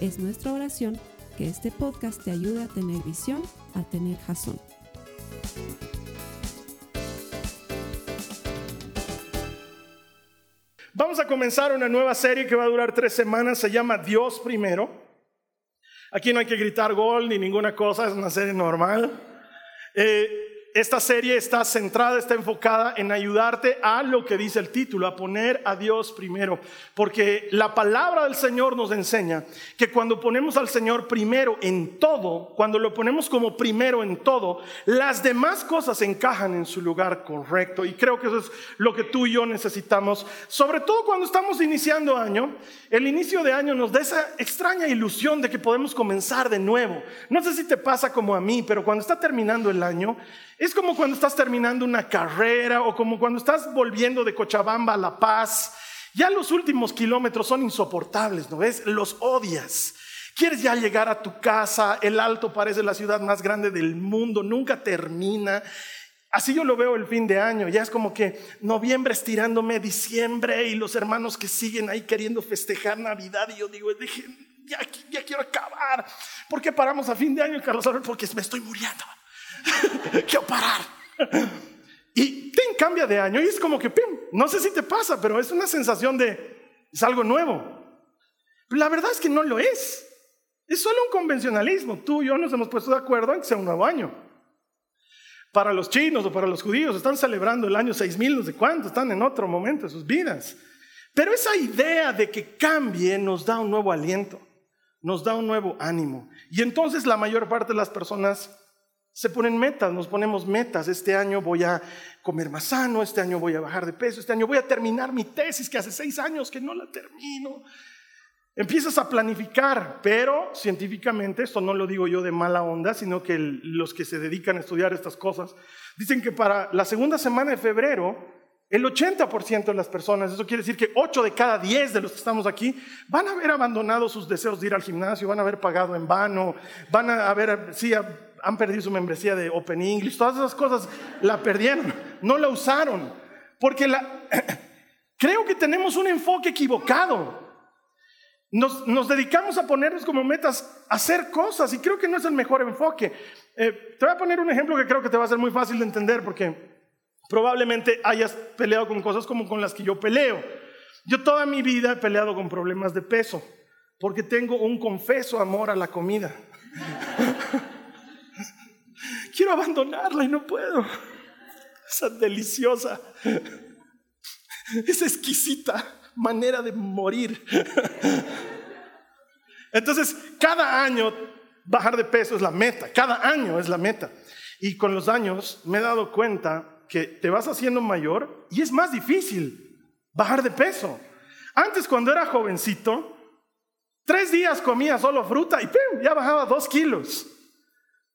Es nuestra oración que este podcast te ayude a tener visión, a tener jazón. Vamos a comenzar una nueva serie que va a durar tres semanas, se llama Dios primero. Aquí no hay que gritar gol ni ninguna cosa, es una serie normal. Eh, esta serie está centrada, está enfocada en ayudarte a lo que dice el título, a poner a Dios primero. Porque la palabra del Señor nos enseña que cuando ponemos al Señor primero en todo, cuando lo ponemos como primero en todo, las demás cosas encajan en su lugar correcto. Y creo que eso es lo que tú y yo necesitamos, sobre todo cuando estamos iniciando año. El inicio de año nos da esa extraña ilusión de que podemos comenzar de nuevo. No sé si te pasa como a mí, pero cuando está terminando el año, es como cuando estás terminando una carrera o como cuando estás volviendo de Cochabamba a La Paz. Ya los últimos kilómetros son insoportables, ¿no ves? Los odias. Quieres ya llegar a tu casa, el Alto parece la ciudad más grande del mundo, nunca termina. Así yo lo veo el fin de año, ya es como que noviembre estirándome, diciembre y los hermanos que siguen ahí queriendo festejar Navidad y yo digo, ya, ya quiero acabar. ¿Por qué paramos a fin de año, Carlos? Porque me estoy muriendo. quiero parar. Y ten cambia de año y es como que, no sé si te pasa, pero es una sensación de, es algo nuevo. la verdad es que no lo es. Es solo un convencionalismo. Tú y yo nos hemos puesto de acuerdo en que sea un nuevo año. Para los chinos o para los judíos están celebrando el año 6000, no sé cuánto, están en otro momento de sus vidas. Pero esa idea de que cambie nos da un nuevo aliento, nos da un nuevo ánimo. Y entonces la mayor parte de las personas se ponen metas, nos ponemos metas. Este año voy a comer más sano, este año voy a bajar de peso, este año voy a terminar mi tesis que hace seis años que no la termino. Empiezas a planificar, pero científicamente, esto no lo digo yo de mala onda, sino que los que se dedican a estudiar estas cosas, dicen que para la segunda semana de febrero, el 80% de las personas, eso quiere decir que 8 de cada 10 de los que estamos aquí, van a haber abandonado sus deseos de ir al gimnasio, van a haber pagado en vano, van a haber, sí, han perdido su membresía de Open English, todas esas cosas la perdieron, no la usaron, porque la, creo que tenemos un enfoque equivocado. Nos, nos, dedicamos a ponernos como metas a hacer cosas y creo que no es el mejor enfoque. Eh, te voy a poner un ejemplo que creo que te va a ser muy fácil de entender porque probablemente hayas peleado con cosas como con las que yo peleo. Yo toda mi vida he peleado con problemas de peso porque tengo un confeso amor a la comida. quiero abandonarla y no puedo. Esa deliciosa, esa exquisita manera de morir. Entonces, cada año bajar de peso es la meta, cada año es la meta. Y con los años me he dado cuenta que te vas haciendo mayor y es más difícil bajar de peso. Antes, cuando era jovencito, tres días comía solo fruta y ya bajaba dos kilos.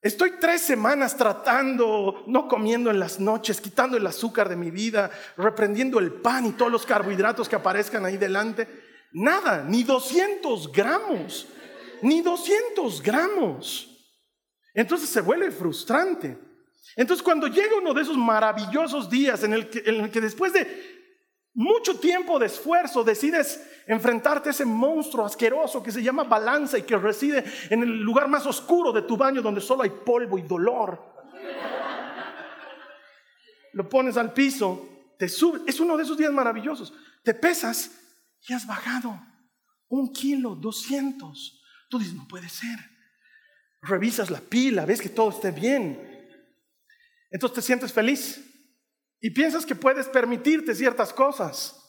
Estoy tres semanas tratando, no comiendo en las noches, quitando el azúcar de mi vida, reprendiendo el pan y todos los carbohidratos que aparezcan ahí delante. Nada, ni 200 gramos, ni 200 gramos. Entonces se vuelve frustrante. Entonces cuando llega uno de esos maravillosos días en el que, en el que después de mucho tiempo de esfuerzo decides enfrentarte a ese monstruo asqueroso que se llama balanza y que reside en el lugar más oscuro de tu baño donde solo hay polvo y dolor. Lo pones al piso, te sube, es uno de esos días maravillosos. Te pesas y has bajado un kilo, doscientos. Tú dices, no puede ser. Revisas la pila, ves que todo esté bien. Entonces te sientes feliz y piensas que puedes permitirte ciertas cosas.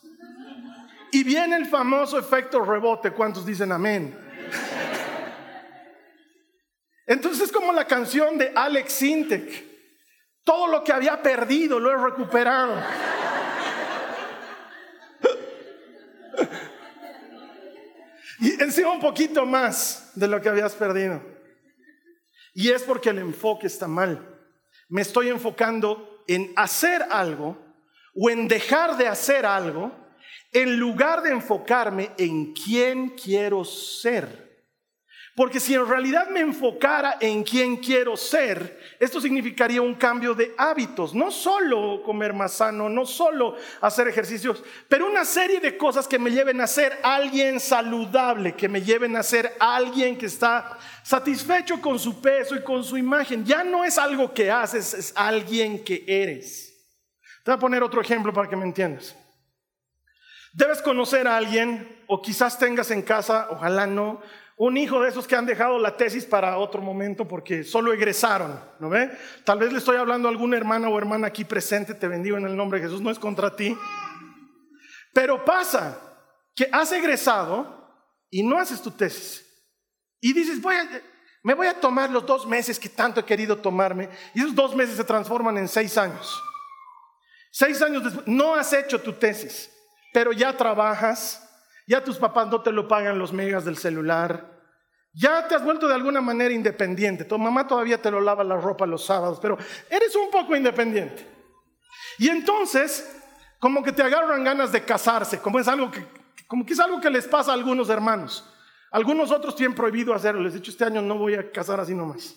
Y viene el famoso efecto rebote. ¿Cuántos dicen amén? Entonces es como la canción de Alex Sintek. Todo lo que había perdido lo he recuperado. Y encima un poquito más. de lo que habías perdido. Y es porque el enfoque está mal. Me estoy enfocando en hacer algo o en dejar de hacer algo en lugar de enfocarme en quién quiero ser. Porque si en realidad me enfocara en quién quiero ser, esto significaría un cambio de hábitos, no solo comer más sano, no solo hacer ejercicios, pero una serie de cosas que me lleven a ser alguien saludable, que me lleven a ser alguien que está satisfecho con su peso y con su imagen. Ya no es algo que haces, es alguien que eres. Te voy a poner otro ejemplo para que me entiendas. Debes conocer a alguien, o quizás tengas en casa, ojalá no, un hijo de esos que han dejado la tesis para otro momento porque solo egresaron, ¿no ve? Tal vez le estoy hablando a alguna hermana o hermana aquí presente, te bendigo en el nombre de Jesús, no es contra ti. Pero pasa que has egresado y no haces tu tesis. Y dices, voy me voy a tomar los dos meses que tanto he querido tomarme, y esos dos meses se transforman en seis años. Seis años después, no has hecho tu tesis, pero ya trabajas, ya tus papás no te lo pagan los megas del celular, ya te has vuelto de alguna manera independiente. Tu mamá todavía te lo lava la ropa los sábados, pero eres un poco independiente. Y entonces, como que te agarran ganas de casarse, como es algo que, como que es algo que les pasa a algunos hermanos. Algunos otros tienen prohibido hacerlo. Les he dicho, este año no voy a casar así nomás.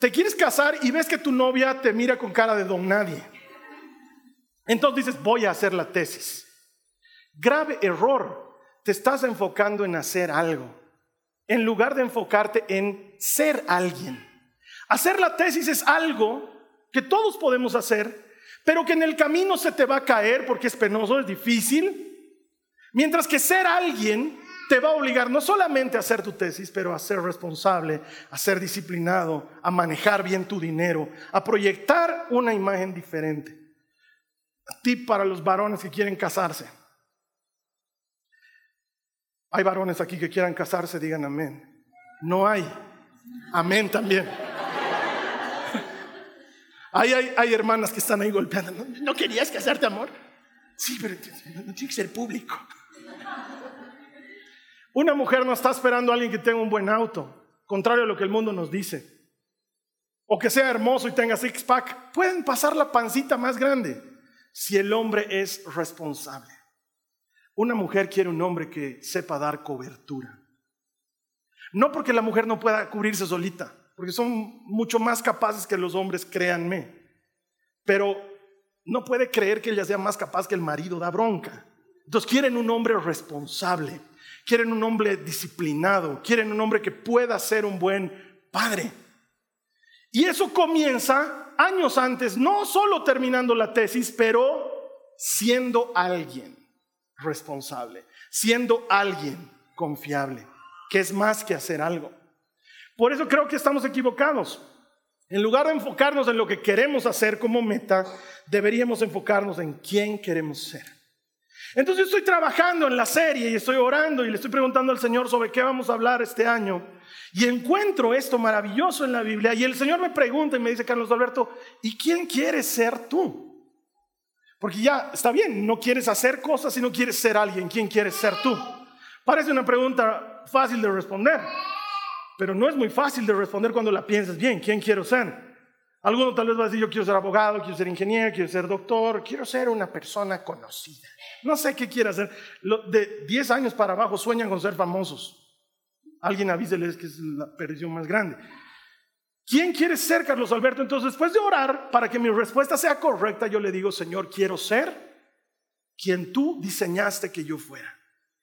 Te quieres casar y ves que tu novia te mira con cara de don nadie. Entonces dices, voy a hacer la tesis. Grave error te estás enfocando en hacer algo, en lugar de enfocarte en ser alguien. Hacer la tesis es algo que todos podemos hacer, pero que en el camino se te va a caer porque es penoso, es difícil. Mientras que ser alguien te va a obligar no solamente a hacer tu tesis, pero a ser responsable, a ser disciplinado, a manejar bien tu dinero, a proyectar una imagen diferente. Tip para los varones que quieren casarse. Hay varones aquí que quieran casarse, digan amén. No hay. Amén también. Hay, hay, hermanas que están ahí golpeando. ¿No, querías casarte, amor? Sí, pero no tiene que ser público. Una mujer no está esperando a alguien que tenga un buen auto, contrario a lo que el mundo nos dice. O que sea hermoso y tenga six pack. Pueden pasar la pancita más grande si el hombre es responsable. Una mujer quiere un hombre que sepa dar cobertura. No porque la mujer no pueda cubrirse solita, porque son mucho más capaces que los hombres, créanme. Pero no puede creer que ella sea más capaz que el marido, da bronca. Entonces quieren un hombre responsable, quieren un hombre disciplinado, quieren un hombre que pueda ser un buen padre. Y eso comienza años antes, no solo terminando la tesis, pero siendo alguien responsable, siendo alguien confiable, que es más que hacer algo. Por eso creo que estamos equivocados. En lugar de enfocarnos en lo que queremos hacer como meta, deberíamos enfocarnos en quién queremos ser. Entonces yo estoy trabajando en la serie y estoy orando y le estoy preguntando al Señor sobre qué vamos a hablar este año. Y encuentro esto maravilloso en la Biblia. Y el Señor me pregunta y me dice, Carlos Alberto, ¿y quién quieres ser tú? Porque ya está bien, no quieres hacer cosas, sino quieres ser alguien. ¿Quién quieres ser tú? Parece una pregunta fácil de responder, pero no es muy fácil de responder cuando la piensas bien. ¿Quién quiero ser? Alguno tal vez va a decir, yo quiero ser abogado, quiero ser ingeniero, quiero ser doctor, quiero ser una persona conocida. No sé qué quiere hacer. De 10 años para abajo sueñan con ser famosos. Alguien avíseles que es la perdición más grande. ¿Quién quiere ser Carlos Alberto? Entonces, después de orar, para que mi respuesta sea correcta, yo le digo, Señor, quiero ser quien tú diseñaste que yo fuera.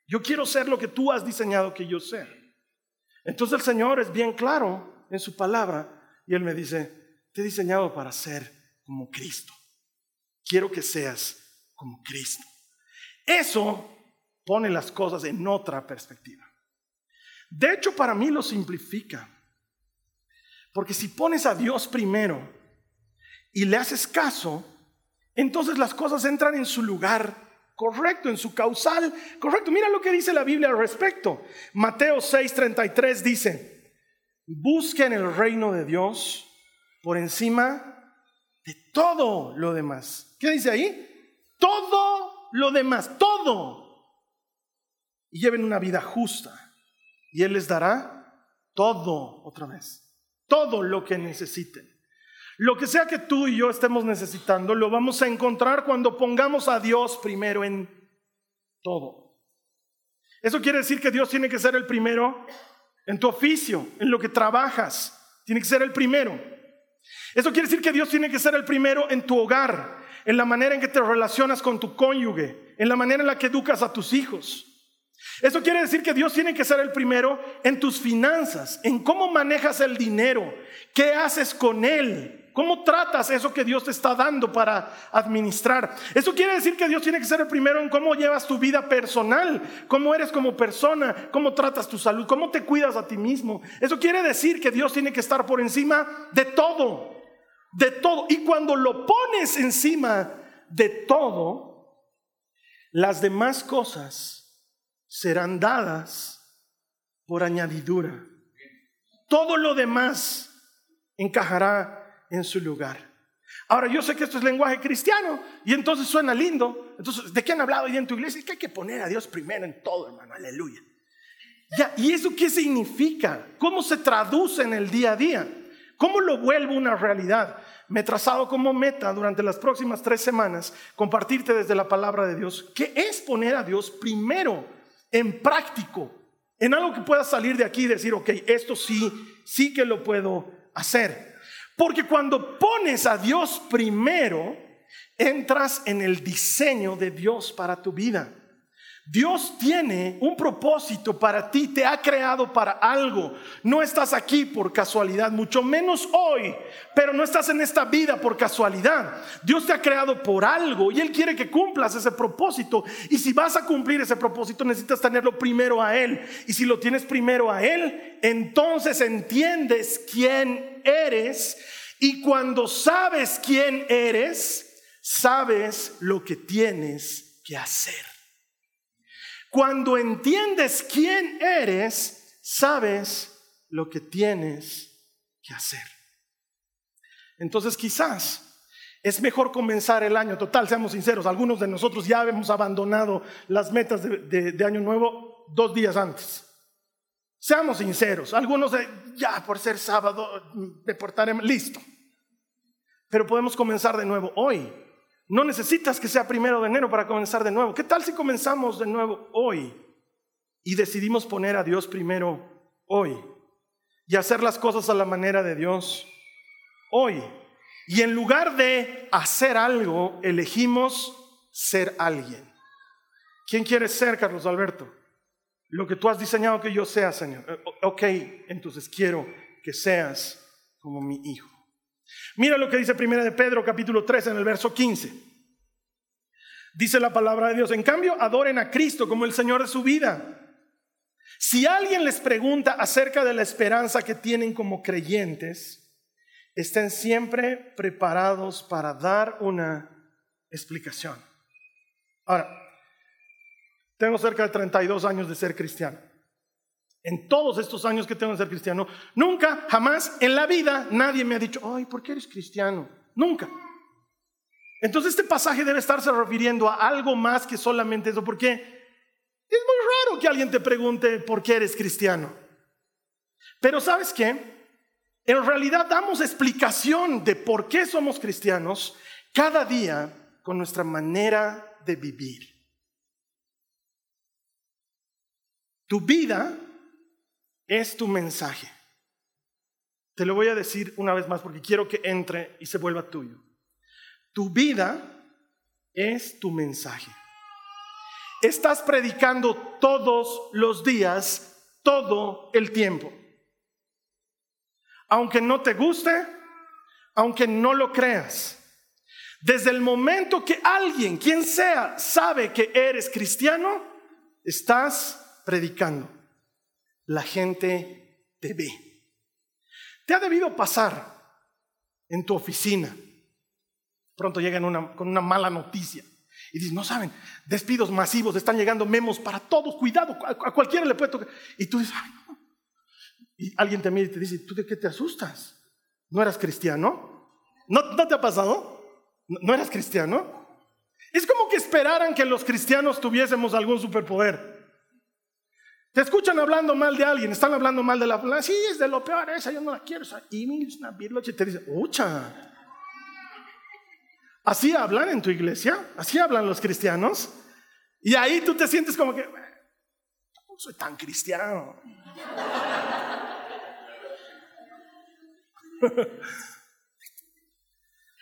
Yo quiero ser lo que tú has diseñado que yo sea. Entonces el Señor es bien claro en su palabra y Él me dice, te he diseñado para ser como Cristo. Quiero que seas como Cristo. Eso pone las cosas en otra perspectiva. De hecho, para mí lo simplifica. Porque si pones a Dios primero y le haces caso, entonces las cosas entran en su lugar correcto, en su causal correcto. Mira lo que dice la Biblia al respecto. Mateo 6:33 dice, busquen el reino de Dios por encima de todo lo demás. ¿Qué dice ahí? Todo lo demás, todo. y lleven una vida justa. Y Él les dará todo otra vez, todo lo que necesiten. Lo que sea que tú y yo estemos necesitando, lo vamos a encontrar cuando pongamos a Dios primero en todo. Eso quiere decir que Dios tiene que ser el primero en tu oficio, en lo que trabajas. Tiene que ser el primero. Eso quiere decir que Dios tiene que ser el primero en tu hogar, en la manera en que te relacionas con tu cónyuge, en la manera en la que educas a tus hijos. Eso quiere decir que Dios tiene que ser el primero en tus finanzas, en cómo manejas el dinero, qué haces con él, ¿Cómo tratas eso que Dios te está dando para administrar? Eso quiere decir que Dios tiene que ser el primero en cómo llevas tu vida personal, cómo eres como persona, cómo tratas tu salud, cómo te cuidas a ti mismo. Eso quiere decir que Dios tiene que estar por encima de todo, de todo. Y cuando lo pones encima de todo, las demás cosas serán dadas por añadidura. Todo lo demás encajará en su lugar. Ahora, yo sé que esto es lenguaje cristiano y entonces suena lindo. Entonces, ¿de qué han hablado hoy en tu iglesia? que hay que poner a Dios primero en todo, hermano. Aleluya. Ya, ¿Y eso qué significa? ¿Cómo se traduce en el día a día? ¿Cómo lo vuelvo una realidad? Me he trazado como meta durante las próximas tres semanas compartirte desde la palabra de Dios qué es poner a Dios primero en práctico, en algo que pueda salir de aquí y decir, ok, esto sí, sí que lo puedo hacer. Porque cuando pones a Dios primero, entras en el diseño de Dios para tu vida. Dios tiene un propósito para ti, te ha creado para algo. No estás aquí por casualidad, mucho menos hoy, pero no estás en esta vida por casualidad. Dios te ha creado por algo y Él quiere que cumplas ese propósito. Y si vas a cumplir ese propósito, necesitas tenerlo primero a Él. Y si lo tienes primero a Él, entonces entiendes quién eres. Y cuando sabes quién eres, sabes lo que tienes que hacer. Cuando entiendes quién eres, sabes lo que tienes que hacer. Entonces quizás es mejor comenzar el año, total, seamos sinceros, algunos de nosotros ya hemos abandonado las metas de, año nuevo dos días antes. Seamos sinceros, algunos ya por ser sábado me portaré listo. Pero podemos comenzar de nuevo hoy. No necesitas que sea primero de enero para comenzar de nuevo. ¿Qué tal si comenzamos de nuevo hoy y decidimos poner a Dios primero hoy y hacer las cosas a la manera de Dios hoy? Y en lugar de hacer algo, elegimos ser alguien. ¿Quién quieres ser, Carlos Alberto? Lo que tú has diseñado que yo sea, Señor. Eh, ok, entonces quiero que seas como mi hijo. Mira lo que dice Primera de Pedro capítulo 3 en el verso 15. Dice la palabra de Dios, en cambio, adoren a Cristo como el Señor de su vida. Si alguien les pregunta acerca de la esperanza que tienen como creyentes, estén siempre preparados para dar una explicación. Ahora, tengo cerca de 32 años de ser cristiano. En todos estos años que tengo de ser cristiano, nunca, jamás en la vida nadie me ha dicho, ay, ¿por qué eres cristiano? Nunca. Entonces este pasaje debe estarse refiriendo a algo más que solamente eso, porque es muy raro que alguien te pregunte por qué eres cristiano. Pero ¿sabes qué? En realidad damos explicación de por qué somos cristianos cada día con nuestra manera de vivir. Tu vida es tu mensaje. Te lo voy a decir una vez más porque quiero que entre y se vuelva tuyo. Tu vida es tu mensaje. Estás predicando todos los días, todo el tiempo. Aunque no te guste, aunque no lo creas. Desde el momento que alguien, quien sea, sabe que eres cristiano, estás predicando la gente te ve. Te ha debido pasar en tu oficina. Pronto llegan con una mala noticia y dices, no saben, despidos masivos, están llegando memos para todos, cuidado, a, cualquiera le puede tocar. Y tú dices, ay, no. Y alguien te mira y te dice, ¿tú de qué te asustas? ¿No eras cristiano? ¿No, no te ha pasado? ¿No eras cristiano? Es como que esperaran que los cristianos tuviésemos algún superpoder. Te escuchan hablando mal de alguien, están hablando mal de la sí, es de lo peor esa, yo no la quiero, esa es una y te dice, ucha. Así hablan en tu iglesia, así hablan los cristianos, y ahí tú te sientes como que, no soy tan cristiano.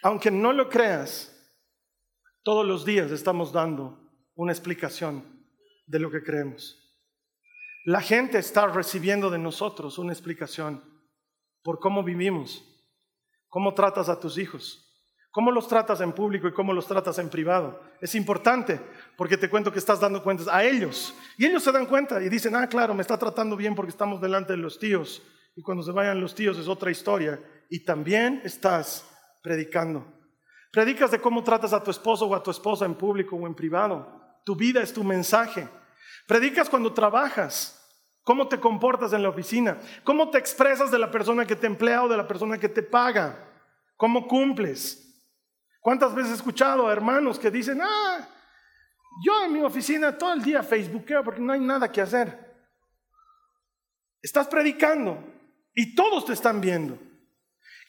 Aunque no lo creas, todos los días estamos dando una explicación de lo que creemos. La gente está recibiendo de nosotros una explicación por cómo vivimos, cómo tratas a tus hijos, cómo los tratas en público y cómo los tratas en privado. Es importante porque te cuento que estás dando cuentas a ellos. Y ellos se dan cuenta y dicen, ah, claro, me está tratando bien porque estamos delante de los tíos. Y cuando se vayan los tíos es otra historia. Y también estás predicando. Predicas de cómo tratas a tu esposo o a tu esposa en público o en privado. Tu vida es tu mensaje. Predicas cuando trabajas. ¿Cómo te comportas en la oficina? ¿Cómo te expresas de la persona que te emplea o de la persona que te paga? ¿Cómo cumples? ¿Cuántas veces he escuchado a hermanos que dicen, ah, yo en mi oficina todo el día facebookeo porque no hay nada que hacer? Estás predicando y todos te están viendo.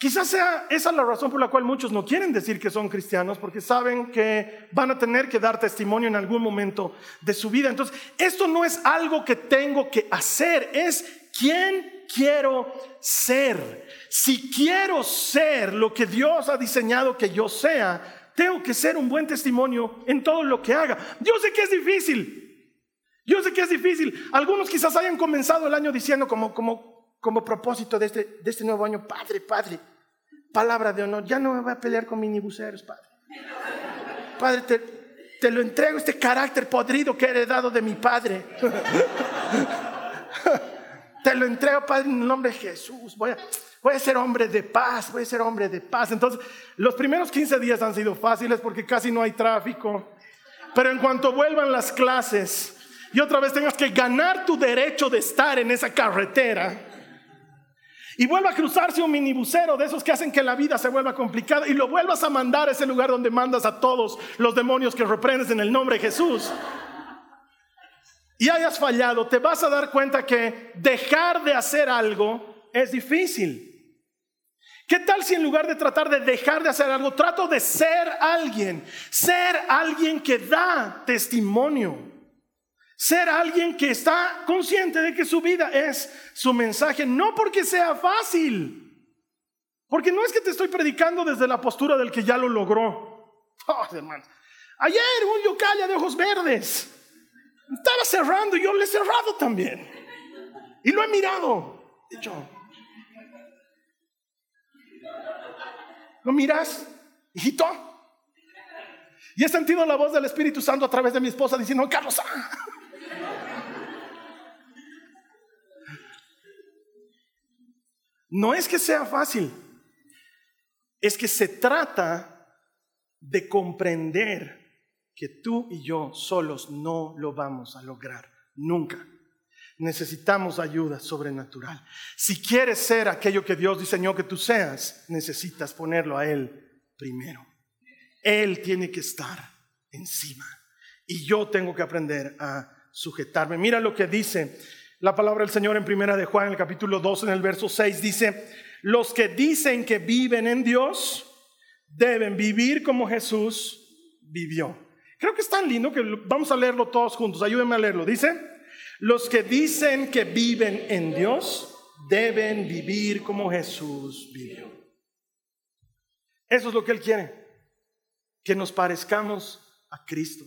Quizás sea esa la razón por la cual muchos no quieren decir que son cristianos, porque saben que van a tener que dar testimonio en algún momento de su vida. Entonces, esto no es algo que tengo que hacer, es quién quiero ser. Si quiero ser lo que Dios ha diseñado que yo sea, tengo que ser un buen testimonio en todo lo que haga. Yo sé que es difícil. Yo sé que es difícil. Algunos quizás hayan comenzado el año diciendo como, como como propósito de este, de este nuevo año, Padre, Padre, palabra de honor, ya no me voy a pelear con minibuseros, Padre. Padre, te, lo entrego este carácter podrido que he heredado de mi Padre. te lo entrego, Padre, en el nombre de Jesús. Voy a, voy a ser hombre de paz, voy a ser hombre de paz. Entonces, los primeros 15 días han sido fáciles porque casi no hay tráfico. Pero en cuanto vuelvan las clases y otra vez tengas que ganar tu derecho de estar en esa carretera, y vuelva a cruzarse un minibusero de esos que hacen que la vida se vuelva complicada y lo vuelvas a mandar a ese lugar donde mandas a todos los demonios que reprendes en el nombre de Jesús. Y hayas fallado, te vas a dar cuenta que dejar de hacer algo es difícil. ¿Qué tal si en lugar de tratar de dejar de hacer algo, trato de ser alguien? Ser alguien que da testimonio. Ser alguien que está consciente de que su vida es su mensaje, no porque sea fácil, porque no es que te estoy predicando desde la postura del que ya lo logró. Oh, hermano. Ayer un de ojos verdes estaba cerrando y yo le he cerrado también. Y lo he mirado. Dicho, ¿lo miras, hijito? Y he sentido la voz del Espíritu Santo a través de mi esposa diciendo, Carlos, ah". No es que sea fácil, es que se trata de comprender que tú y yo solos no lo vamos a lograr, nunca. Necesitamos ayuda sobrenatural. Si quieres ser aquello que Dios diseñó que tú seas, necesitas ponerlo a Él primero. Él tiene que estar encima. Y yo tengo que aprender a sujetarme. Mira lo que dice la palabra del Señor en primera de Juan, en el capítulo 2, en el verso 6, dice, los que dicen que viven en Dios deben vivir como Jesús vivió. Creo que es tan lindo que vamos a leerlo todos juntos. Ayúdenme a leerlo. Dice, los que dicen que viven en Dios deben vivir como Jesús vivió. Eso es lo que Él quiere, que nos parezcamos a Cristo.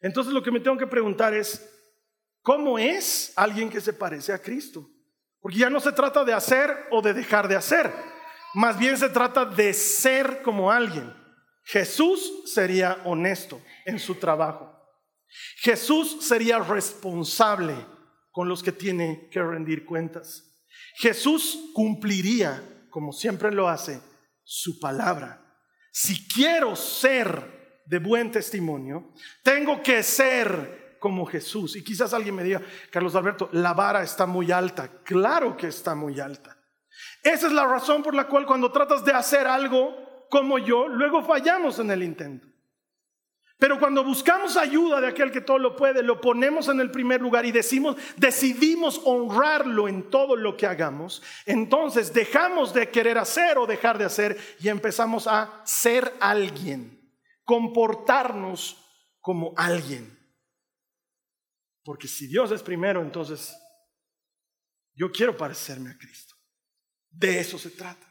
Entonces lo que me tengo que preguntar es, ¿Cómo es alguien que se parece a Cristo? Porque ya no se trata de hacer o de dejar de hacer, más bien se trata de ser como alguien. Jesús sería honesto en su trabajo. Jesús sería responsable con los que tiene que rendir cuentas. Jesús cumpliría, como siempre lo hace, su palabra. Si quiero ser de buen testimonio, tengo que ser como Jesús. Y quizás alguien me diga, Carlos Alberto, la vara está muy alta. Claro que está muy alta. Esa es la razón por la cual cuando tratas de hacer algo como yo, luego fallamos en el intento. Pero cuando buscamos ayuda de aquel que todo lo puede, lo ponemos en el primer lugar y decimos, decidimos honrarlo en todo lo que hagamos, entonces dejamos de querer hacer o dejar de hacer y empezamos a ser alguien, comportarnos como alguien. Porque si Dios es primero, entonces yo quiero parecerme a Cristo. De eso se trata.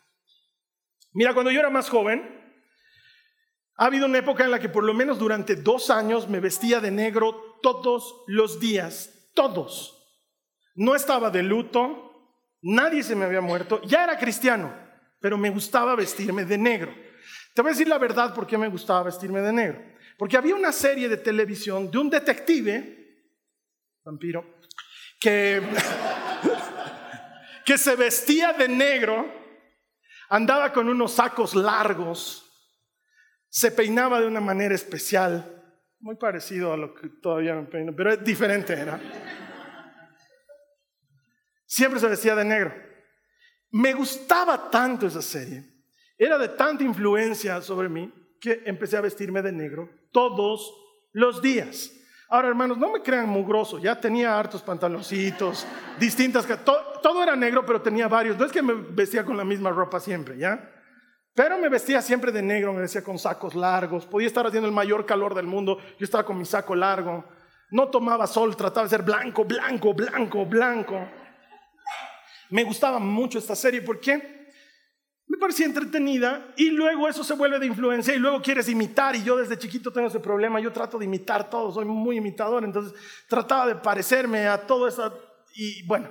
Mira, cuando yo era más joven, ha habido una época en la que por lo menos durante dos años me vestía de negro todos los días, todos. No estaba de luto, nadie se me había muerto, ya era cristiano, pero me gustaba vestirme de negro. Te voy a decir la verdad por qué me gustaba vestirme de negro. Porque había una serie de televisión de un detective, vampiro, que, que se vestía de negro, andaba con unos sacos largos, se peinaba de una manera especial, muy parecido a lo que todavía me peino, pero es diferente era. Siempre se vestía de negro. Me gustaba tanto esa serie, era de tanta influencia sobre mí que empecé a vestirme de negro todos los días. Ahora, hermanos, no me crean mugroso, ya tenía hartos pantaloncitos, distintas, todo, todo era negro, pero tenía varios. No es que me vestía con la misma ropa siempre, ¿ya? Pero me vestía siempre de negro, me vestía con sacos largos, podía estar haciendo el mayor calor del mundo, yo estaba con mi saco largo, no tomaba sol, trataba de ser blanco, blanco, blanco, blanco. Me gustaba mucho esta serie porque me parecía entretenida y luego eso se vuelve de influencia y luego quieres imitar y yo desde chiquito tengo ese problema, yo trato de imitar todo, soy muy imitador, entonces trataba de parecerme a todo eso y bueno,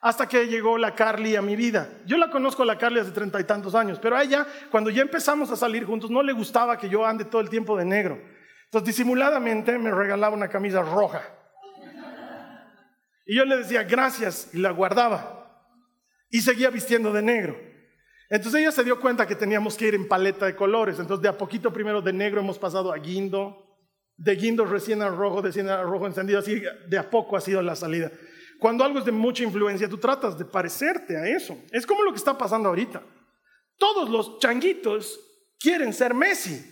hasta que llegó la Carly a mi vida. Yo la conozco a la Carly hace treinta y tantos años, pero a ella, cuando ya empezamos a salir juntos, no le gustaba que yo ande todo el tiempo de negro. Entonces, disimuladamente me regalaba una camisa roja. Y yo le decía gracias y la guardaba. Y seguía vistiendo de negro. Entonces ella se dio cuenta que teníamos que ir en paleta de colores. Entonces de a poquito primero de negro hemos pasado a guindo, de guindo recién a rojo, de recién a rojo encendido, así de a poco ha sido la salida. Cuando algo es de mucha influencia, tú tratas de parecerte a eso. Es como lo que está pasando ahorita. Todos los changuitos quieren ser Messi.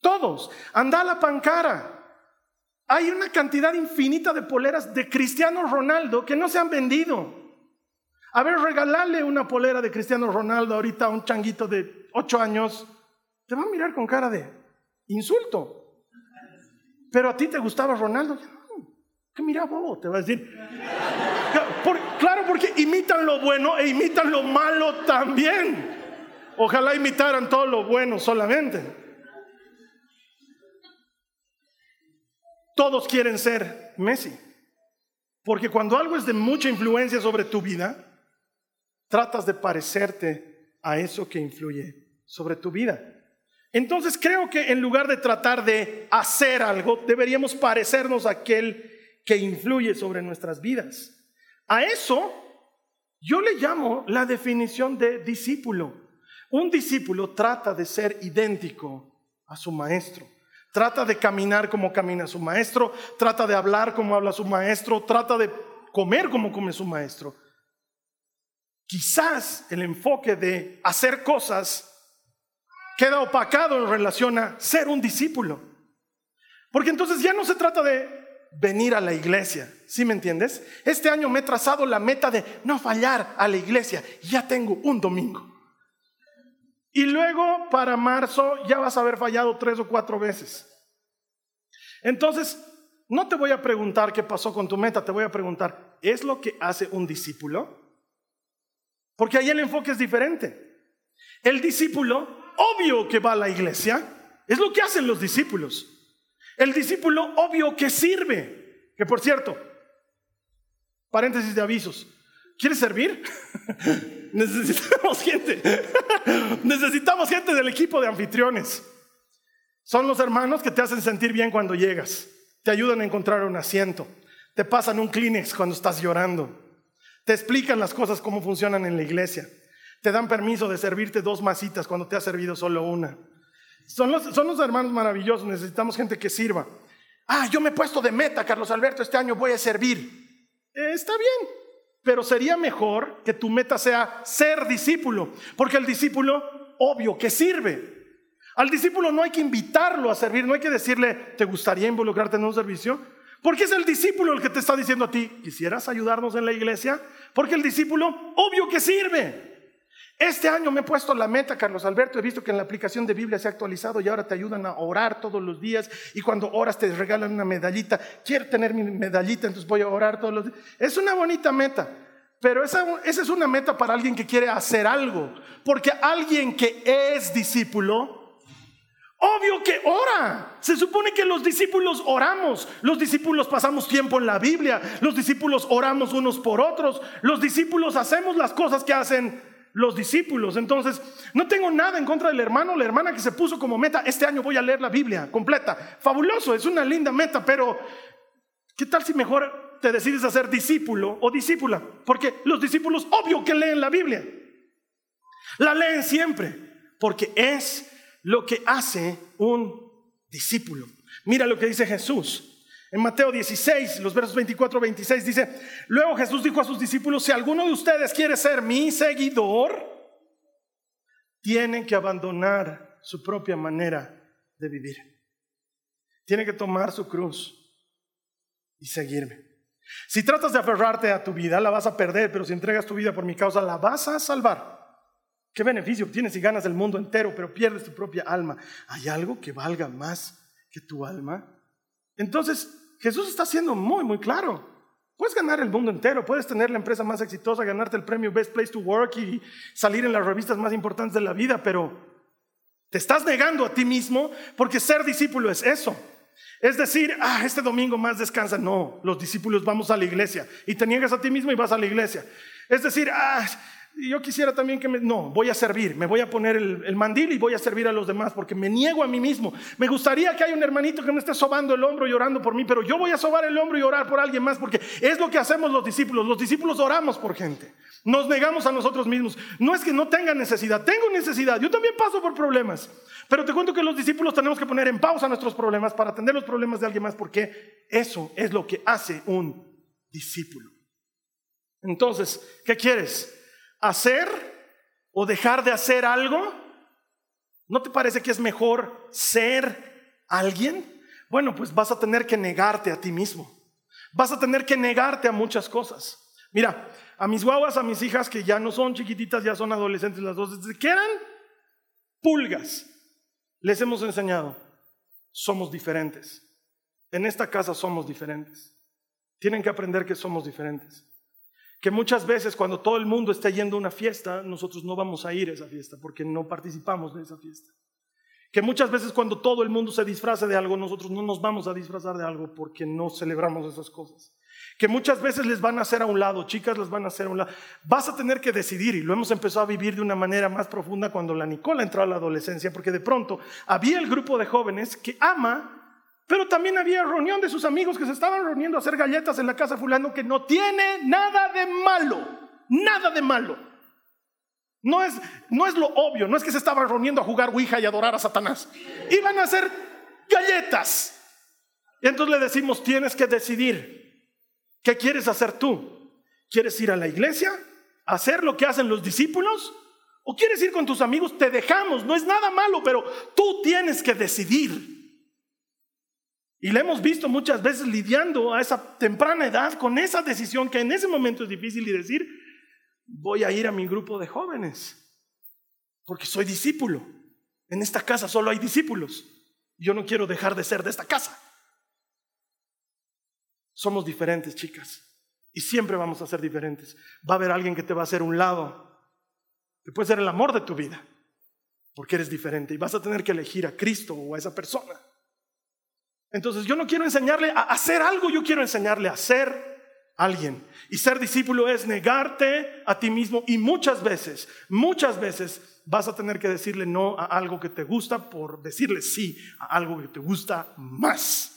Todos. Anda a la pancara. Hay una cantidad infinita de poleras de Cristiano Ronaldo que no se han vendido. A ver, regalarle una polera de Cristiano Ronaldo ahorita a un changuito de 8 años, te va a mirar con cara de insulto. Pero a ti te gustaba Ronaldo. ¿Qué mira bobo? Te va a decir. claro, porque imitan lo bueno e imitan lo malo también. Ojalá imitaran todo lo bueno solamente. Todos quieren ser Messi. Porque cuando algo es de mucha influencia sobre tu vida, tratas de parecerte a eso que influye sobre tu vida. Entonces creo que en lugar de tratar de hacer algo, deberíamos parecernos a aquel que influye sobre nuestras vidas. A eso yo le llamo la definición de discípulo. Un discípulo trata de ser idéntico a su maestro. Trata de caminar como camina su maestro, trata de hablar como habla su maestro, trata de comer como come su maestro. Quizás el enfoque de hacer cosas queda opacado en relación a ser un discípulo. Porque entonces ya no se trata de venir a la iglesia. ¿Sí me entiendes? Este año me he trazado la meta de no fallar a la iglesia. Ya tengo un domingo. Y luego para marzo ya vas a haber fallado tres o cuatro veces. Entonces, no te voy a preguntar qué pasó con tu meta, te voy a preguntar, ¿es lo que hace un discípulo? Porque ahí el enfoque es diferente. El discípulo, obvio que va a la iglesia, es lo que hacen los discípulos. El discípulo obvio que sirve. Que por cierto, paréntesis de avisos. ¿Quieres servir? Necesitamos gente. Necesitamos gente del equipo de anfitriones. Son los hermanos que te hacen sentir bien cuando llegas. Te ayudan a encontrar un asiento. Te pasan un Kleenex cuando estás llorando. Te explican las cosas cómo funcionan en la iglesia. Te dan permiso de servirte dos masitas cuando te ha servido solo una. Son los, hermanos maravillosos, necesitamos gente que sirva. Ah, yo me he puesto de meta, Carlos Alberto, este año voy a servir. Eh, está bien, pero sería mejor que tu meta sea ser discípulo, porque el discípulo, obvio, que sirve. Al discípulo no hay que invitarlo a servir, no hay que decirle, ¿te gustaría involucrarte en un servicio? Porque es el discípulo el que te está diciendo a ti, ¿quisieras ayudarnos en la iglesia? Porque el discípulo, obvio que sirve. Este año me he puesto la meta, Carlos Alberto, he visto que en la aplicación de Biblia se ha actualizado y ahora te ayudan a orar todos los días y cuando oras te regalan una medallita. Quiero tener mi medallita, entonces voy a orar todos los días. Es una bonita meta, pero esa, esa es una meta para alguien que quiere hacer algo, porque alguien que es discípulo Obvio que ora. Se supone que los discípulos oramos. Los discípulos pasamos tiempo en la Biblia. Los discípulos oramos unos por otros. Los discípulos hacemos las cosas que hacen los discípulos. Entonces, no tengo nada en contra del hermano la hermana que se puso como meta. Este año voy a leer la Biblia completa. Fabuloso, es una linda meta, pero ¿qué tal si mejor te decides a ser discípulo o discípula? Porque los discípulos, obvio que leen la Biblia. La leen siempre, porque es lo que hace un discípulo. Mira lo que dice Jesús. En Mateo 16, los versos 24 26 dice, luego Jesús dijo a sus discípulos, si alguno de ustedes quiere ser mi seguidor, tiene que abandonar su propia manera de vivir. Tiene que tomar su cruz y seguirme. Si tratas de aferrarte a tu vida, la vas a perder, pero si entregas tu vida por mi causa, la vas a salvar. ¿Qué beneficio obtienes si ganas el mundo entero, pero pierdes tu propia alma? ¿Hay algo que valga más que tu alma? Entonces, Jesús está siendo muy, muy claro. Puedes ganar el mundo entero, puedes tener la empresa más exitosa, ganarte el premio Best Place to Work y salir en las revistas más importantes de la vida, pero te estás negando a ti mismo porque ser discípulo es eso. Es decir, ah, este domingo más descansa. No, los discípulos vamos a la iglesia y te niegas a ti mismo y vas a la iglesia. Es decir, ah, yo quisiera también que me... No, voy a servir, me voy a poner el, mandil y voy a servir a los demás porque me niego a mí mismo. Me gustaría que haya un hermanito que me esté sobando el hombro y orando por mí, pero yo voy a sobar el hombro y orar por alguien más porque es lo que hacemos los discípulos. Los discípulos oramos por gente. Nos negamos a nosotros mismos. No es que no tenga necesidad, tengo necesidad. Yo también paso por problemas. Pero te cuento que los discípulos tenemos que poner en pausa nuestros problemas para atender los problemas de alguien más porque eso es lo que hace un discípulo. Entonces, ¿qué quieres? Hacer o dejar de hacer algo? ¿No te parece que es mejor ser alguien? Bueno, pues vas a tener que negarte a ti mismo. Vas a tener que negarte a muchas cosas. Mira, a mis guaguas, a mis hijas que ya no son chiquititas, ya son adolescentes las dos, desde que eran pulgas, les hemos enseñado, somos diferentes. En esta casa somos diferentes. Tienen que aprender que somos diferentes. Que muchas veces cuando todo el mundo está yendo a una fiesta, nosotros no vamos a ir a esa fiesta porque no participamos de esa fiesta. Que muchas veces cuando todo el mundo se disfraza de algo, nosotros no nos vamos a disfrazar de algo porque no celebramos esas cosas. Que muchas veces les van a hacer a un lado, chicas les van a hacer a un lado. Vas a tener que decidir y lo hemos empezado a vivir de una manera más profunda cuando la Nicola entró a la adolescencia, porque de pronto había el grupo de jóvenes que ama pero también había reunión de sus amigos que se estaban reuniendo a hacer galletas en la casa fulano que no tiene nada de malo, nada de malo. No es, no es lo obvio, no es que se estaban reuniendo a jugar Ouija y adorar a Satanás. Iban a hacer galletas. Y entonces le decimos, tienes que decidir, ¿qué quieres hacer tú? ¿Quieres ir a la iglesia? ¿Hacer lo que hacen los discípulos? ¿O quieres ir con tus amigos? Te dejamos, no es nada malo, pero tú tienes que decidir. Y le hemos visto muchas veces lidiando a esa temprana edad con esa decisión que en ese momento es difícil y decir, voy a ir a mi grupo de jóvenes, porque soy discípulo. En esta casa solo hay discípulos. Yo no quiero dejar de ser de esta casa. Somos diferentes, chicas. Y siempre vamos a ser diferentes. Va a haber alguien que te va a hacer un lado, que puede ser el amor de tu vida, porque eres diferente. Y vas a tener que elegir a Cristo o a esa persona. Entonces yo no quiero enseñarle a hacer algo, yo quiero enseñarle a ser alguien. Y ser discípulo es negarte a ti mismo y muchas veces, muchas veces vas a tener que decirle no a algo que te gusta por decirle sí a algo que te gusta más.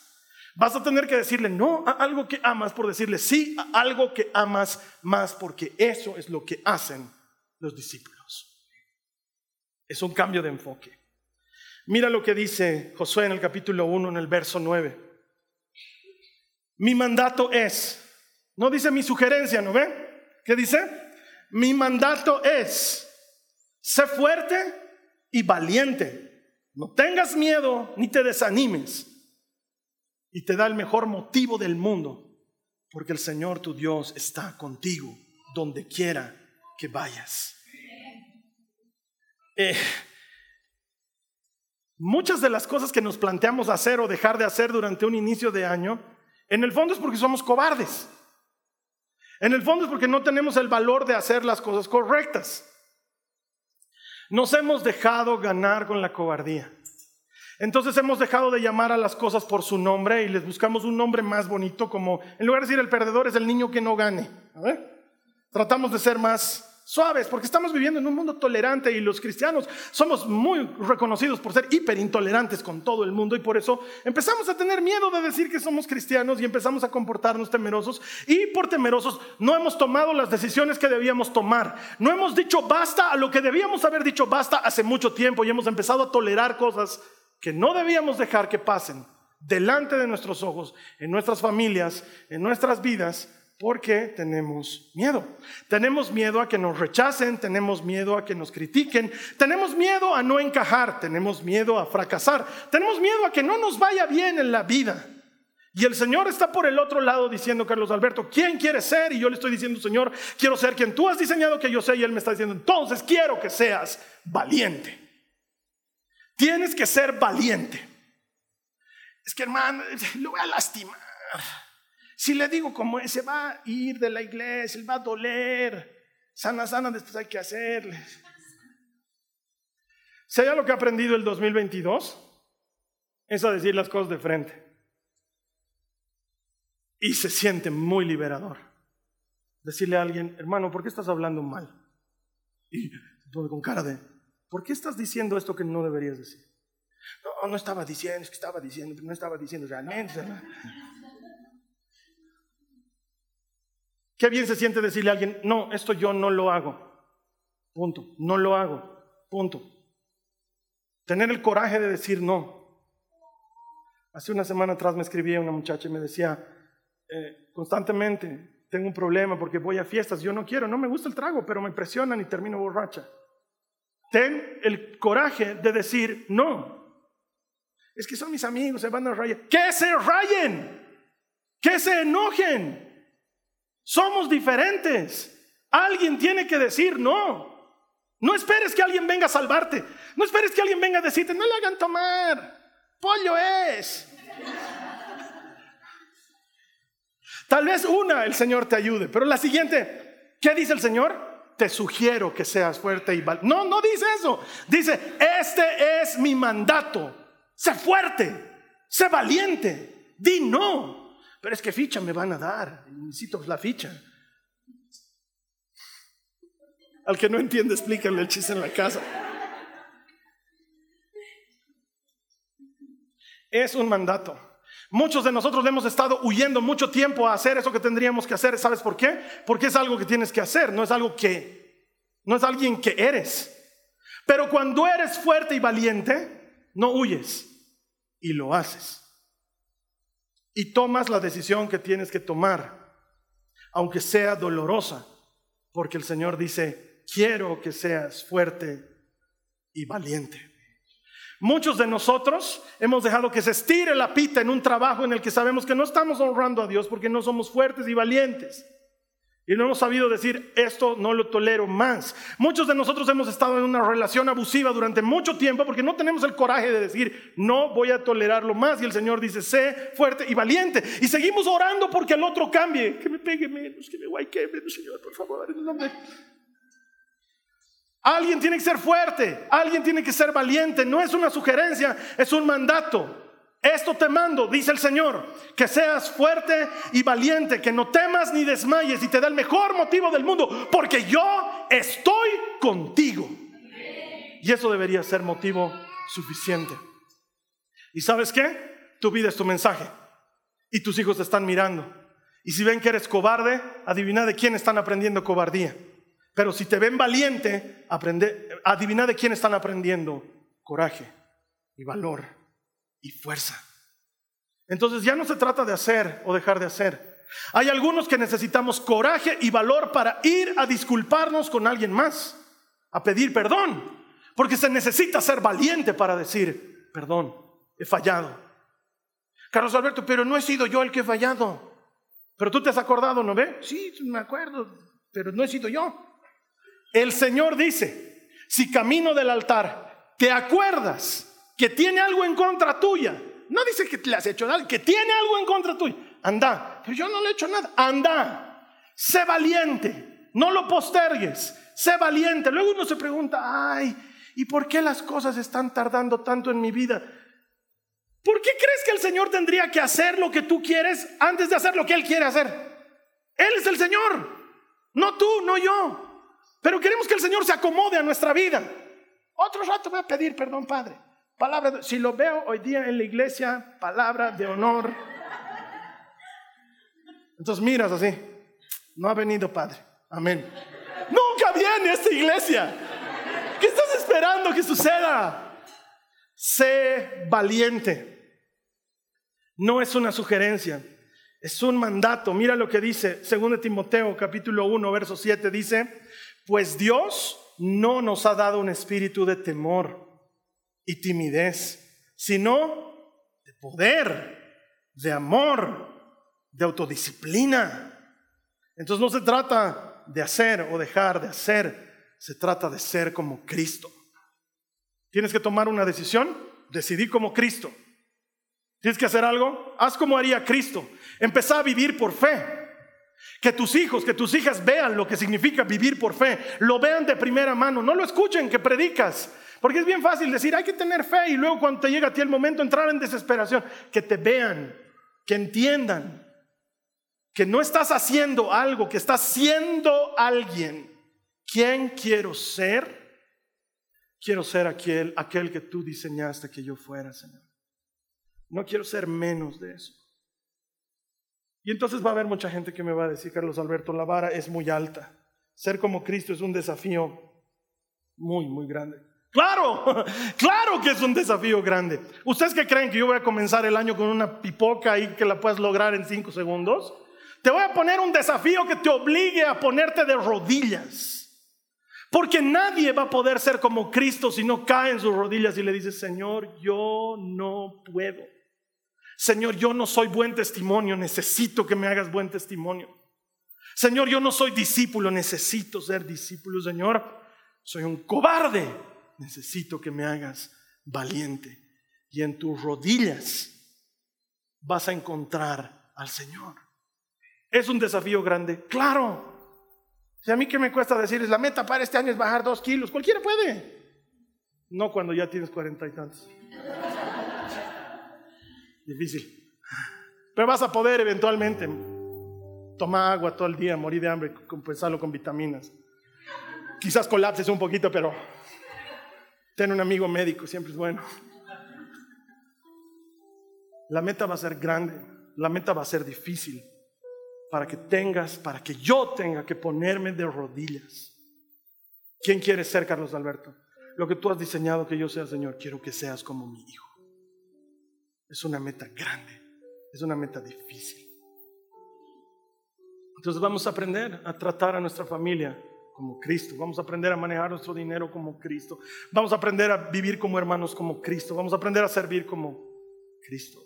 Vas a tener que decirle no a algo que amas por decirle sí a algo que amas más, porque eso es lo que hacen los discípulos. Es un cambio de enfoque. Mira lo que dice Josué en el capítulo 1, en el verso 9. Mi mandato es, no dice mi sugerencia, ¿no ve? ¿Qué dice? Mi mandato es, sé fuerte y valiente. No tengas miedo ni te desanimes. Y te da el mejor motivo del mundo, porque el Señor tu Dios está contigo donde quiera que vayas. Eh, muchas de las cosas que nos planteamos hacer o dejar de hacer durante un inicio de año, en el fondo es porque somos cobardes. En el fondo es porque no tenemos el valor de hacer las cosas correctas. Nos hemos dejado ganar con la cobardía. Entonces hemos dejado de llamar a las cosas por su nombre y les buscamos un nombre más bonito como, en lugar de decir el perdedor es el niño que no gane. Tratamos de ser más suaves, porque estamos viviendo en un mundo tolerante y los cristianos somos muy reconocidos por ser hiper intolerantes con todo el mundo y por eso empezamos a tener miedo de decir que somos cristianos y empezamos a comportarnos temerosos y por temerosos no hemos tomado las decisiones que debíamos tomar, no hemos dicho basta a lo que debíamos haber dicho basta hace mucho tiempo y hemos empezado a tolerar cosas que no debíamos dejar que pasen delante de nuestros ojos, en nuestras familias, en nuestras vidas porque tenemos miedo. Tenemos miedo a que nos rechacen, tenemos miedo a que nos critiquen, tenemos miedo a no encajar, tenemos miedo a fracasar, tenemos miedo a que no nos vaya bien en la vida. Y el Señor está por el otro lado diciendo, Carlos Alberto, ¿quién quiere ser? Y yo le estoy diciendo, Señor, quiero ser quien tú has diseñado que yo sea. Y Él me está diciendo, entonces quiero que seas valiente. Tienes que ser valiente. Es que hermano, lo voy a lastimar. Si le digo como se va a ir de la iglesia, él va a doler, sana, sana, después hay que hacerle. ¿Sea lo que ha aprendido el 2022? Es a decir las cosas de frente. Y se siente muy liberador. Decirle a alguien, hermano, ¿por qué estás hablando mal? Y con cara de, ¿por qué estás diciendo esto que no deberías decir? No, no estaba diciendo, es que estaba diciendo, no estaba diciendo realmente. Qué bien se siente decirle a alguien, no, esto yo no lo hago. Punto. No lo hago. Punto. Tener el coraje de decir no. Hace una semana atrás me escribía una muchacha y me decía, eh, constantemente, tengo un problema porque voy a fiestas, yo no quiero, no me gusta el trago, pero me presionan y termino borracha. Ten el coraje de decir no. Es que son mis amigos, se van a rayar. Que se rayen, que se enojen. Somos diferentes. Alguien tiene que decir no. No esperes que alguien venga a salvarte. No esperes que alguien venga a decirte, no le hagan tomar. Pollo es. Tal vez una el Señor te ayude, pero la siguiente, ¿qué dice el Señor? Te sugiero que seas fuerte y valiente. No, no dice eso. Dice, este es mi mandato. Sé fuerte, sé valiente, di no. Pero es que ficha me van a dar, necesito la ficha. Al que no entiende, explícale el chiste en la casa. Es un mandato. Muchos de nosotros hemos estado huyendo mucho tiempo a hacer eso que tendríamos que hacer. ¿Sabes por qué? Porque es algo que tienes que hacer, no es algo que, no es alguien que eres. Pero cuando eres fuerte y valiente, no huyes y lo haces y tomas la decisión que tienes que tomar, aunque sea dolorosa, porque el Señor dice, quiero que seas fuerte y valiente. Muchos de nosotros hemos dejado que se estire la pita en un trabajo en el que sabemos que no estamos honrando a Dios porque no somos fuertes y valientes. Y no hemos sabido decir, esto no lo tolero más. Muchos de nosotros hemos estado en una relación abusiva durante mucho tiempo porque no tenemos el coraje de decir, no voy a tolerarlo más. Y el Señor dice, sé fuerte y valiente. Y seguimos orando porque el otro cambie. Que me pegue menos, que me guayque menos, Señor, por favor, en nombre. Alguien tiene que ser fuerte, alguien tiene que ser valiente. No es una sugerencia, es un mandato. Esto te mando, dice el Señor, que seas fuerte y valiente, que no temas ni desmayes y te da el mejor motivo del mundo, porque yo estoy contigo. Y eso debería ser motivo suficiente. ¿Y sabes qué? Tu vida es tu mensaje y tus hijos te están mirando. Y si ven que eres cobarde, adivina de quién están aprendiendo cobardía. Pero si te ven valiente, adivina de quién están aprendiendo coraje y valor y fuerza. Entonces ya no se trata de hacer o dejar de hacer. Hay algunos que necesitamos coraje y valor para ir a disculparnos con alguien más, a pedir perdón. Porque se necesita ser valiente para decir, perdón, he fallado. Carlos Alberto, pero no he sido yo el que he fallado. Pero tú te has acordado, ¿no ve? Sí, me acuerdo, pero no he sido yo. El Señor dice, si camino del altar, te acuerdas que tiene algo en contra tuya. No dice que le has hecho nada, que tiene algo en contra tuya. Anda, pero yo no le he hecho nada. Anda, sé valiente, no lo postergues, sé valiente. Luego uno se pregunta, ay, ¿y por qué las cosas están tardando tanto en mi vida? ¿Por qué crees que el Señor tendría que hacer lo que tú quieres antes de hacer lo que Él quiere hacer? Él es el Señor, no tú, no yo. Pero queremos que el Señor se acomode a nuestra vida. Otro rato voy a pedir perdón, Padre. Palabra, si lo veo hoy día en la iglesia, palabra de honor. Entonces miras así, no ha venido Padre. Amén. Nunca viene esta iglesia. ¿Qué estás esperando que suceda? Sé valiente. No es una sugerencia, es un mandato. Mira lo que dice 2 Timoteo capítulo 1, verso 7 dice, pues Dios no nos ha dado un espíritu de temor y timidez, sino de poder, de amor, de autodisciplina. Entonces no se trata de hacer o dejar de hacer, se trata de ser como Cristo. Tienes que tomar una decisión, decidir como Cristo. Tienes que hacer algo, haz como haría Cristo. Empezá a vivir por fe. Que tus hijos, que tus hijas vean lo que significa vivir por fe, lo vean de primera mano, no lo escuchen que predicas, porque es bien fácil decir, hay que tener fe y luego cuando te llega a ti el momento entrar en desesperación, que te vean, que entiendan que no estás haciendo algo, que estás siendo alguien. ¿Quién quiero ser? Quiero ser aquel, aquel que tú diseñaste que yo fuera, Señor. No quiero ser menos de eso. Y entonces va a haber mucha gente que me va a decir, Carlos Alberto, la vara es muy alta. Ser como Cristo es un desafío muy, muy grande. Claro, claro que es un desafío grande. ¿Ustedes que creen que yo voy a comenzar el año con una pipoca y que la puedes lograr en cinco segundos? Te voy a poner un desafío que te obligue a ponerte de rodillas. Porque nadie va a poder ser como Cristo si no cae en sus rodillas y le dice, Señor, yo no puedo. Señor, yo no soy buen testimonio, necesito que me hagas buen testimonio. Señor, yo no soy discípulo, necesito ser discípulo. Señor, soy un cobarde, necesito que me hagas valiente. Y en tus rodillas vas a encontrar al Señor. ¿Es un desafío grande? Claro. Si a mí que me cuesta decirles, la meta para este año es bajar dos kilos, cualquiera puede. No cuando ya tienes cuarenta y tantos. Difícil. Pero vas a poder eventualmente tomar agua todo el día, morir de hambre, compensarlo con vitaminas. Quizás colapses un poquito, pero ten un amigo médico, siempre es bueno. La meta va a ser grande, la meta va a ser difícil para que tengas, para que yo tenga que ponerme de rodillas. ¿Quién quiere ser, Carlos Alberto? Lo que tú has diseñado que yo sea, Señor, quiero que seas como mi hijo. Es una meta grande, es una meta difícil. Entonces vamos a aprender a tratar a nuestra familia como Cristo, vamos a aprender a manejar nuestro dinero como Cristo, vamos a aprender a vivir como hermanos como Cristo, vamos a aprender a servir como Cristo.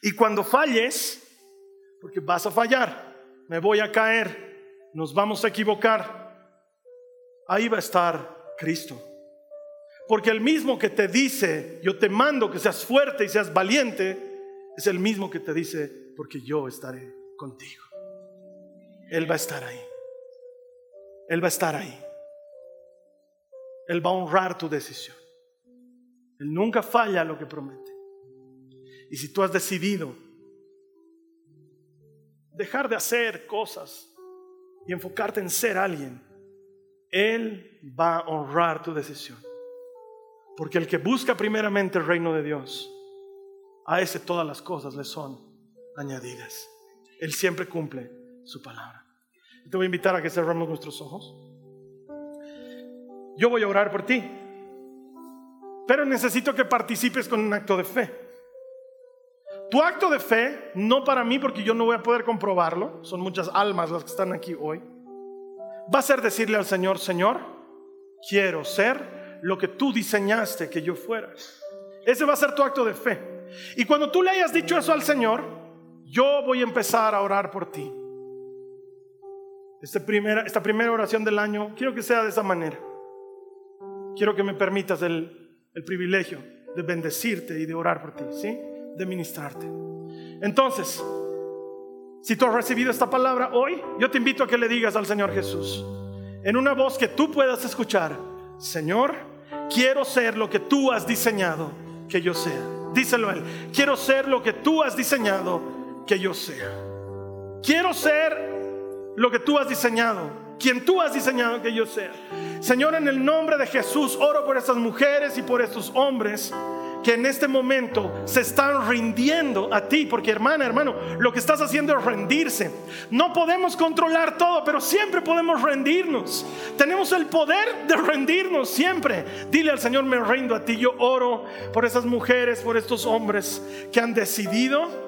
Y cuando falles, porque vas a fallar, me voy a caer, nos vamos a equivocar, ahí va a estar Cristo. Porque el mismo que te dice, yo te mando que seas fuerte y seas valiente, es el mismo que te dice, porque yo estaré contigo. Él va a estar ahí. Él va a estar ahí. Él va a honrar tu decisión. Él nunca falla lo que promete. Y si tú has decidido dejar de hacer cosas y enfocarte en ser alguien, Él va a honrar tu decisión. Porque el que busca primeramente el reino de Dios, a ese todas las cosas le son añadidas. Él siempre cumple su palabra. Te voy a invitar a que cerramos nuestros ojos. Yo voy a orar por ti, pero necesito que participes con un acto de fe. Tu acto de fe, no para mí porque yo no voy a poder comprobarlo, son muchas almas las que están aquí hoy, va a ser decirle al Señor, Señor, quiero ser lo que tú diseñaste que yo fuera. Ese va a ser tu acto de fe. Y cuando tú le hayas dicho eso al Señor, yo voy a empezar a orar por ti. Esta primera, esta primera oración del año, quiero que sea de esa manera. Quiero que me permitas el, el privilegio de bendecirte y de orar por ti, ¿sí? De ministrarte. Entonces, si tú has recibido esta palabra hoy, yo te invito a que le digas al Señor Jesús, en una voz que tú puedas escuchar, Señor, quiero ser lo que tú has diseñado que yo sea. Díselo a Él, quiero ser lo que tú has diseñado que yo sea. Quiero ser lo que tú has diseñado, quien tú has diseñado que yo sea. Señor, en el nombre de Jesús, oro por estas mujeres y por estos hombres que en este momento se están rindiendo a ti, porque hermana, hermano, lo que estás haciendo es rendirse. No podemos controlar todo, pero siempre podemos rendirnos. Tenemos el poder de rendirnos siempre. Dile al Señor, me rindo a ti. Yo oro por esas mujeres, por estos hombres que han decidido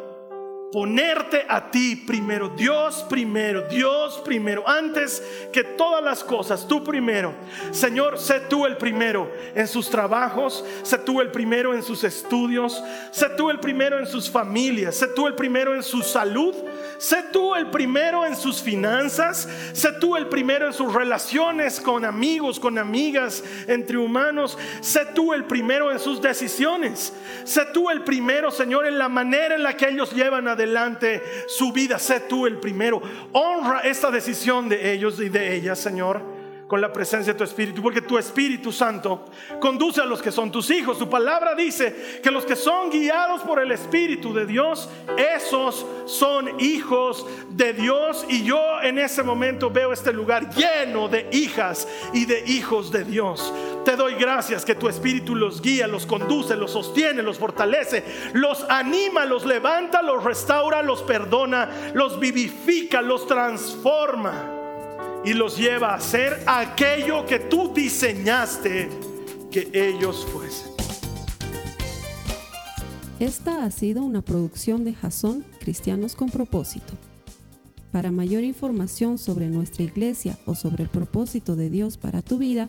ponerte a ti primero, Dios primero, Dios primero, antes que todas las cosas, tú primero. Señor, sé tú el primero en sus trabajos, sé tú el primero en sus estudios, sé tú el primero en sus familias, sé tú el primero en su salud, sé tú el primero en sus finanzas, sé tú el primero en sus relaciones con amigos, con amigas, entre humanos, sé tú el primero en sus decisiones, sé tú el primero, Señor, en la manera en la que ellos llevan a adelante su vida. Sé tú el primero. Honra esta decisión de ellos y de ellas, Señor con la presencia de tu Espíritu, porque tu Espíritu Santo conduce a los que son tus hijos. Tu palabra dice que los que son guiados por el Espíritu de Dios, esos son hijos de Dios. Y yo en ese momento veo este lugar lleno de hijas y de hijos de Dios. Te doy gracias que tu Espíritu los guía, los conduce, los sostiene, los fortalece, los anima, los levanta, los restaura, los perdona, los vivifica, los transforma y los lleva a ser aquello que tú diseñaste que ellos fuesen. Esta ha sido una producción de Jason Cristianos con propósito. Para mayor información sobre nuestra iglesia o sobre el propósito de Dios para tu vida,